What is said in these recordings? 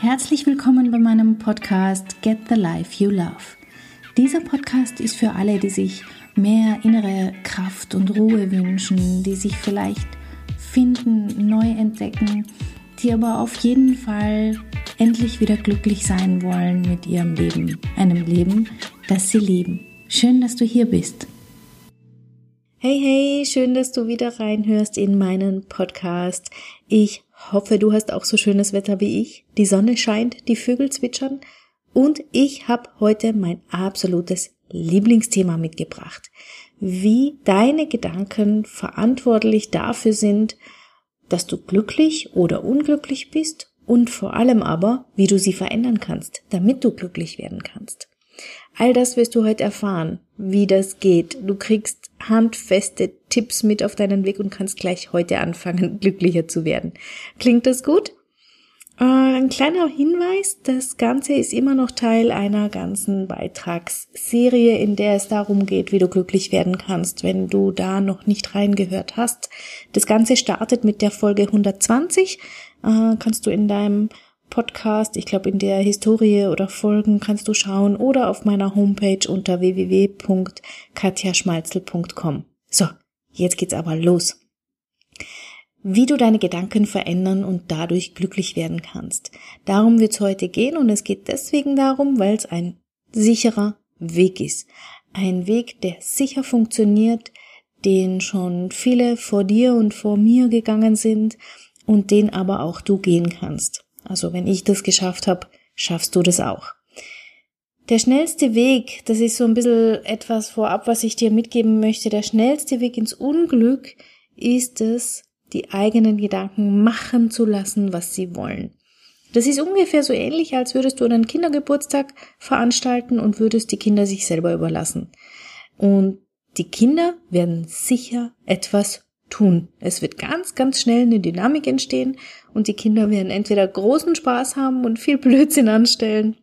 Herzlich willkommen bei meinem Podcast Get the Life You Love. Dieser Podcast ist für alle, die sich mehr innere Kraft und Ruhe wünschen, die sich vielleicht finden, neu entdecken, die aber auf jeden Fall endlich wieder glücklich sein wollen mit ihrem Leben, einem Leben, das sie lieben. Schön, dass du hier bist. Hey, hey, schön, dass du wieder reinhörst in meinen Podcast. Ich hoffe, du hast auch so schönes Wetter wie ich. Die Sonne scheint, die Vögel zwitschern und ich habe heute mein absolutes Lieblingsthema mitgebracht. Wie deine Gedanken verantwortlich dafür sind, dass du glücklich oder unglücklich bist und vor allem aber, wie du sie verändern kannst, damit du glücklich werden kannst. All das wirst du heute erfahren, wie das geht. Du kriegst handfeste Tipps mit auf deinen Weg und kannst gleich heute anfangen, glücklicher zu werden. Klingt das gut? Äh, ein kleiner Hinweis, das Ganze ist immer noch Teil einer ganzen Beitragsserie, in der es darum geht, wie du glücklich werden kannst, wenn du da noch nicht reingehört hast. Das Ganze startet mit der Folge 120. Äh, kannst du in deinem Podcast, ich glaube in der Historie oder Folgen kannst du schauen oder auf meiner Homepage unter www.katjaschmalzel.com. So, jetzt geht's aber los. Wie du deine Gedanken verändern und dadurch glücklich werden kannst. Darum wird's heute gehen und es geht deswegen darum, weil es ein sicherer Weg ist. Ein Weg, der sicher funktioniert, den schon viele vor dir und vor mir gegangen sind und den aber auch du gehen kannst. Also wenn ich das geschafft habe, schaffst du das auch. Der schnellste Weg, das ist so ein bisschen etwas vorab, was ich dir mitgeben möchte, der schnellste Weg ins Unglück ist es, die eigenen Gedanken machen zu lassen, was sie wollen. Das ist ungefähr so ähnlich, als würdest du einen Kindergeburtstag veranstalten und würdest die Kinder sich selber überlassen. Und die Kinder werden sicher etwas tun. Es wird ganz, ganz schnell eine Dynamik entstehen und die Kinder werden entweder großen Spaß haben und viel Blödsinn anstellen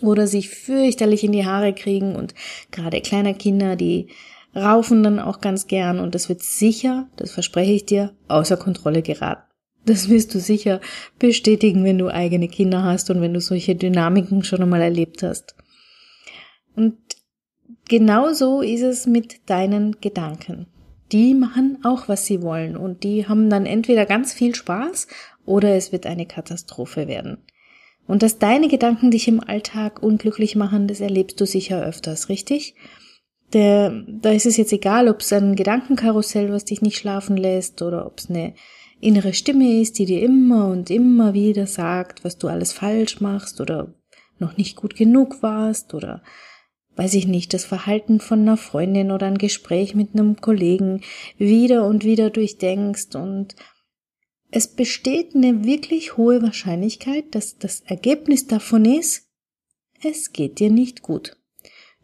oder sich fürchterlich in die Haare kriegen und gerade kleine Kinder, die raufen dann auch ganz gern und das wird sicher, das verspreche ich dir, außer Kontrolle geraten. Das wirst du sicher bestätigen, wenn du eigene Kinder hast und wenn du solche Dynamiken schon einmal erlebt hast. Und genauso ist es mit deinen Gedanken die machen auch, was sie wollen und die haben dann entweder ganz viel Spaß oder es wird eine Katastrophe werden. Und dass deine Gedanken dich im Alltag unglücklich machen, das erlebst du sicher öfters, richtig? Der, da ist es jetzt egal, ob es ein Gedankenkarussell, was dich nicht schlafen lässt, oder ob es eine innere Stimme ist, die dir immer und immer wieder sagt, was du alles falsch machst oder noch nicht gut genug warst oder weiß ich nicht, das Verhalten von einer Freundin oder ein Gespräch mit einem Kollegen wieder und wieder durchdenkst und es besteht eine wirklich hohe Wahrscheinlichkeit, dass das Ergebnis davon ist, es geht dir nicht gut.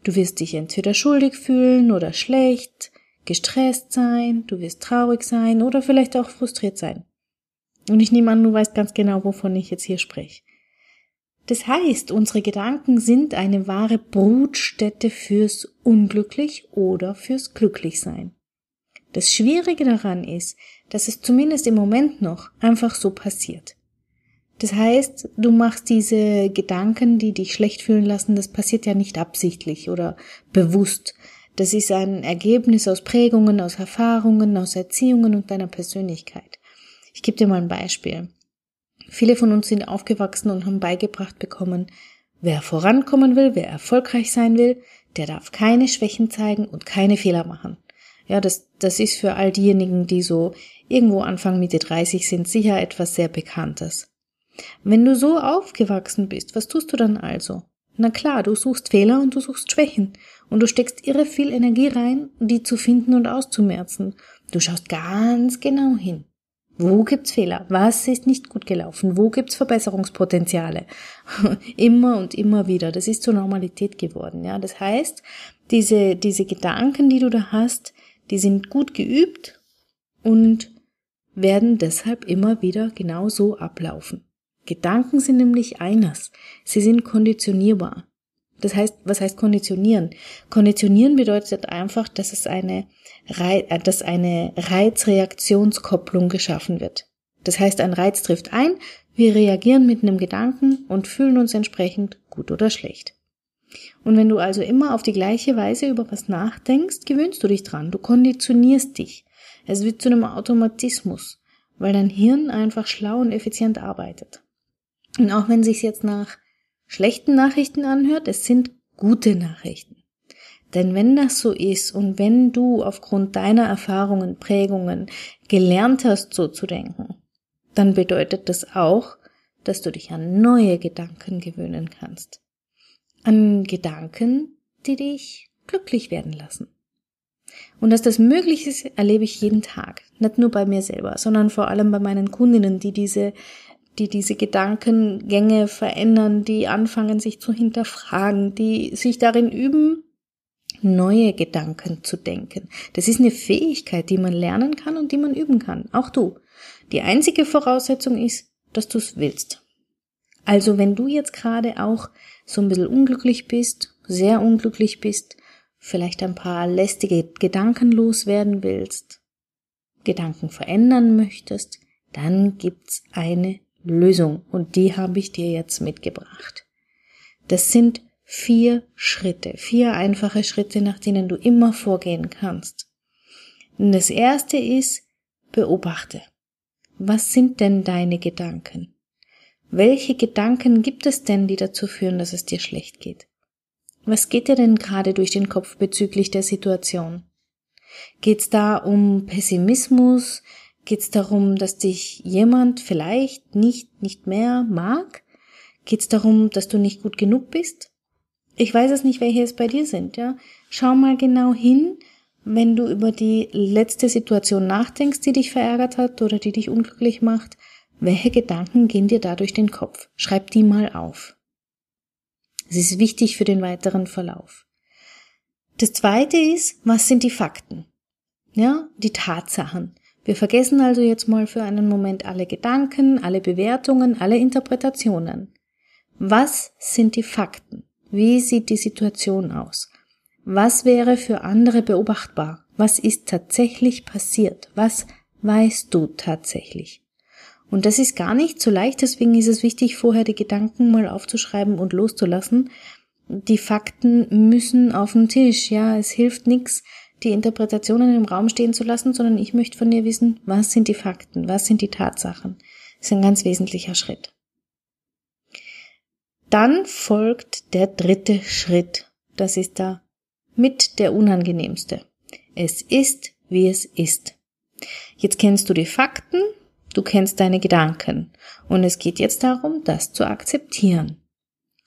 Du wirst dich entweder schuldig fühlen oder schlecht, gestresst sein, du wirst traurig sein oder vielleicht auch frustriert sein. Und ich nehme an, du weißt ganz genau, wovon ich jetzt hier spreche. Das heißt, unsere Gedanken sind eine wahre Brutstätte fürs Unglücklich oder fürs Glücklichsein. Das Schwierige daran ist, dass es zumindest im Moment noch einfach so passiert. Das heißt, du machst diese Gedanken, die dich schlecht fühlen lassen, das passiert ja nicht absichtlich oder bewusst. Das ist ein Ergebnis aus Prägungen, aus Erfahrungen, aus Erziehungen und deiner Persönlichkeit. Ich gebe dir mal ein Beispiel. Viele von uns sind aufgewachsen und haben beigebracht bekommen, wer vorankommen will, wer erfolgreich sein will, der darf keine Schwächen zeigen und keine Fehler machen. Ja, das, das ist für all diejenigen, die so irgendwo Anfang Mitte 30 sind, sicher etwas sehr Bekanntes. Wenn du so aufgewachsen bist, was tust du dann also? Na klar, du suchst Fehler und du suchst Schwächen und du steckst irre viel Energie rein, die zu finden und auszumerzen. Du schaust ganz genau hin. Wo gibt's Fehler? Was ist nicht gut gelaufen? Wo gibt's Verbesserungspotenziale? immer und immer wieder. Das ist zur Normalität geworden, ja. Das heißt, diese, diese Gedanken, die du da hast, die sind gut geübt und werden deshalb immer wieder genau so ablaufen. Gedanken sind nämlich eines. Sie sind konditionierbar. Das heißt, was heißt konditionieren? Konditionieren bedeutet einfach, dass es eine, äh, dass eine Reizreaktionskopplung geschaffen wird. Das heißt, ein Reiz trifft ein, Wir reagieren mit einem Gedanken und fühlen uns entsprechend gut oder schlecht. Und wenn du also immer auf die gleiche Weise über was nachdenkst, gewöhnst du dich dran, du konditionierst dich. Es wird zu einem Automatismus, weil dein Hirn einfach schlau und effizient arbeitet. Und auch wenn sich's jetzt nach schlechten Nachrichten anhört, es sind gute Nachrichten. Denn wenn das so ist und wenn du aufgrund deiner Erfahrungen, Prägungen gelernt hast, so zu denken, dann bedeutet das auch, dass du dich an neue Gedanken gewöhnen kannst. An Gedanken, die dich glücklich werden lassen. Und dass das möglich ist, erlebe ich jeden Tag. Nicht nur bei mir selber, sondern vor allem bei meinen Kundinnen, die diese, die diese Gedankengänge verändern, die anfangen, sich zu hinterfragen, die sich darin üben, neue Gedanken zu denken. Das ist eine Fähigkeit, die man lernen kann und die man üben kann. Auch du. Die einzige Voraussetzung ist, dass du es willst. Also wenn du jetzt gerade auch so ein bisschen unglücklich bist, sehr unglücklich bist, vielleicht ein paar lästige Gedanken loswerden willst, Gedanken verändern möchtest, dann gibt's eine Lösung und die habe ich dir jetzt mitgebracht. Das sind vier Schritte, vier einfache Schritte, nach denen du immer vorgehen kannst. Und das erste ist, beobachte. Was sind denn deine Gedanken? Welche Gedanken gibt es denn, die dazu führen, dass es dir schlecht geht? Was geht dir denn gerade durch den Kopf bezüglich der Situation? Geht's da um Pessimismus? Geht's darum, dass dich jemand vielleicht nicht, nicht mehr mag? Geht's darum, dass du nicht gut genug bist? Ich weiß es nicht, welche es bei dir sind, ja. Schau mal genau hin, wenn du über die letzte Situation nachdenkst, die dich verärgert hat oder die dich unglücklich macht. Welche Gedanken gehen dir da durch den Kopf? Schreib die mal auf. Es ist wichtig für den weiteren Verlauf. Das zweite ist, was sind die Fakten? Ja, die Tatsachen. Wir vergessen also jetzt mal für einen Moment alle Gedanken, alle Bewertungen, alle Interpretationen. Was sind die Fakten? Wie sieht die Situation aus? Was wäre für andere beobachtbar? Was ist tatsächlich passiert? Was weißt du tatsächlich? Und das ist gar nicht so leicht, deswegen ist es wichtig, vorher die Gedanken mal aufzuschreiben und loszulassen. Die Fakten müssen auf den Tisch, ja, es hilft nichts, die Interpretationen im Raum stehen zu lassen, sondern ich möchte von dir wissen, was sind die Fakten, was sind die Tatsachen. Das ist ein ganz wesentlicher Schritt. Dann folgt der dritte Schritt. Das ist da mit der unangenehmste. Es ist, wie es ist. Jetzt kennst du die Fakten, du kennst deine Gedanken und es geht jetzt darum, das zu akzeptieren.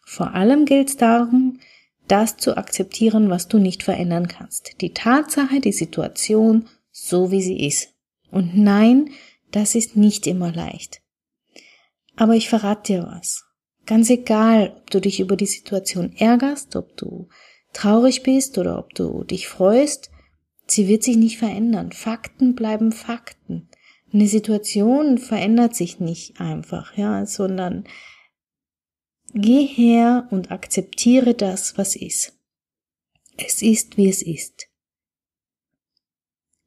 Vor allem gilt es darum, das zu akzeptieren, was du nicht verändern kannst. Die Tatsache, die Situation, so wie sie ist. Und nein, das ist nicht immer leicht. Aber ich verrate dir was. Ganz egal, ob du dich über die Situation ärgerst, ob du traurig bist oder ob du dich freust, sie wird sich nicht verändern. Fakten bleiben Fakten. Eine Situation verändert sich nicht einfach, ja, sondern geh her und akzeptiere das, was ist. Es ist, wie es ist.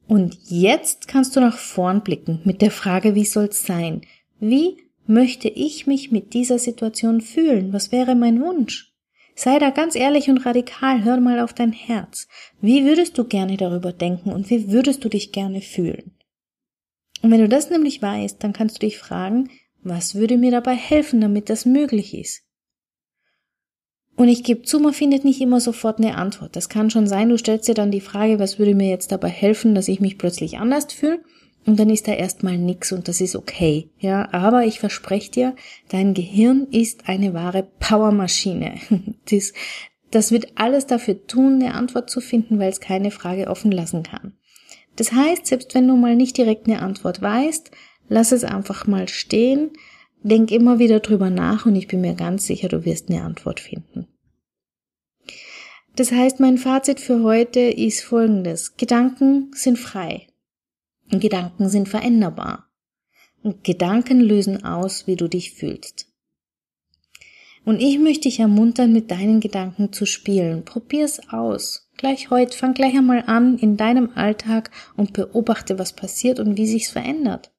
Und jetzt kannst du nach vorn blicken mit der Frage, wie soll's sein? Wie möchte ich mich mit dieser Situation fühlen? Was wäre mein Wunsch? Sei da ganz ehrlich und radikal, hör mal auf dein Herz. Wie würdest du gerne darüber denken und wie würdest du dich gerne fühlen? Und wenn du das nämlich weißt, dann kannst du dich fragen, was würde mir dabei helfen, damit das möglich ist? Und ich gebe zu, man findet nicht immer sofort eine Antwort. Das kann schon sein, du stellst dir dann die Frage, was würde mir jetzt dabei helfen, dass ich mich plötzlich anders fühle? und dann ist da erstmal nix und das ist okay. Ja, aber ich verspreche dir, dein Gehirn ist eine wahre Powermaschine. Das, das wird alles dafür tun, eine Antwort zu finden, weil es keine Frage offen lassen kann. Das heißt, selbst wenn du mal nicht direkt eine Antwort weißt, lass es einfach mal stehen, denk immer wieder drüber nach und ich bin mir ganz sicher, du wirst eine Antwort finden. Das heißt, mein Fazit für heute ist folgendes. Gedanken sind frei. Gedanken sind veränderbar. Und Gedanken lösen aus, wie du dich fühlst. Und ich möchte dich ermuntern, mit deinen Gedanken zu spielen. Probier's aus. Gleich heute, fang gleich einmal an in deinem Alltag und beobachte, was passiert und wie sich's verändert.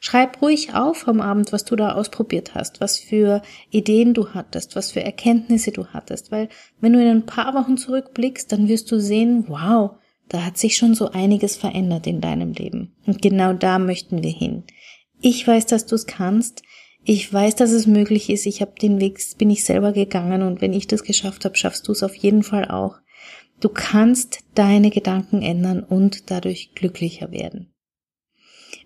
Schreib ruhig auf am Abend, was du da ausprobiert hast, was für Ideen du hattest, was für Erkenntnisse du hattest, weil wenn du in ein paar Wochen zurückblickst, dann wirst du sehen, wow, da hat sich schon so einiges verändert in deinem Leben. Und genau da möchten wir hin. Ich weiß, dass du es kannst. Ich weiß, dass es möglich ist. Ich habe den Weg, bin ich selber gegangen und wenn ich das geschafft habe, schaffst du es auf jeden Fall auch. Du kannst deine Gedanken ändern und dadurch glücklicher werden.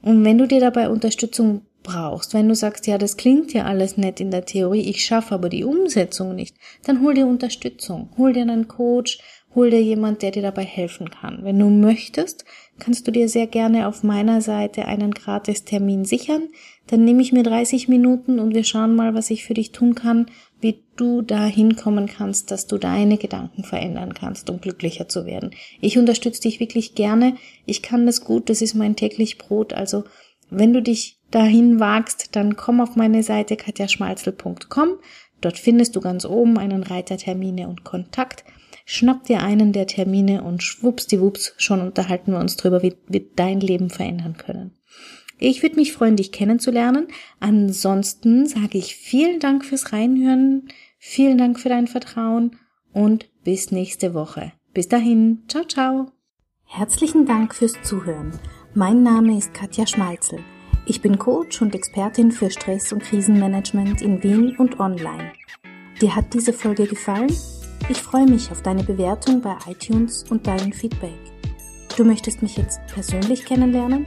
Und wenn du dir dabei Unterstützung brauchst, wenn du sagst, ja, das klingt ja alles nett in der Theorie, ich schaffe aber die Umsetzung nicht, dann hol dir Unterstützung, hol dir einen Coach, hol dir jemand, der dir dabei helfen kann. Wenn du möchtest, kannst du dir sehr gerne auf meiner Seite einen Gratis-Termin sichern. Dann nehme ich mir 30 Minuten und wir schauen mal, was ich für dich tun kann, wie du da hinkommen kannst, dass du deine Gedanken verändern kannst, um glücklicher zu werden. Ich unterstütze dich wirklich gerne. Ich kann das gut. Das ist mein täglich Brot. Also, wenn du dich dahin wagst, dann komm auf meine Seite katjaschmalzel.com. Dort findest du ganz oben einen Reiter Termine und Kontakt. Schnapp dir einen der Termine und schwuppsdiwupps, schon unterhalten wir uns drüber, wie wir dein Leben verändern können. Ich würde mich freuen, dich kennenzulernen. Ansonsten sage ich vielen Dank fürs Reinhören, vielen Dank für dein Vertrauen und bis nächste Woche. Bis dahin, ciao, ciao. Herzlichen Dank fürs Zuhören. Mein Name ist Katja Schmalzel. Ich bin Coach und Expertin für Stress- und Krisenmanagement in Wien und online. Dir hat diese Folge gefallen? Ich freue mich auf deine Bewertung bei iTunes und dein Feedback. Du möchtest mich jetzt persönlich kennenlernen?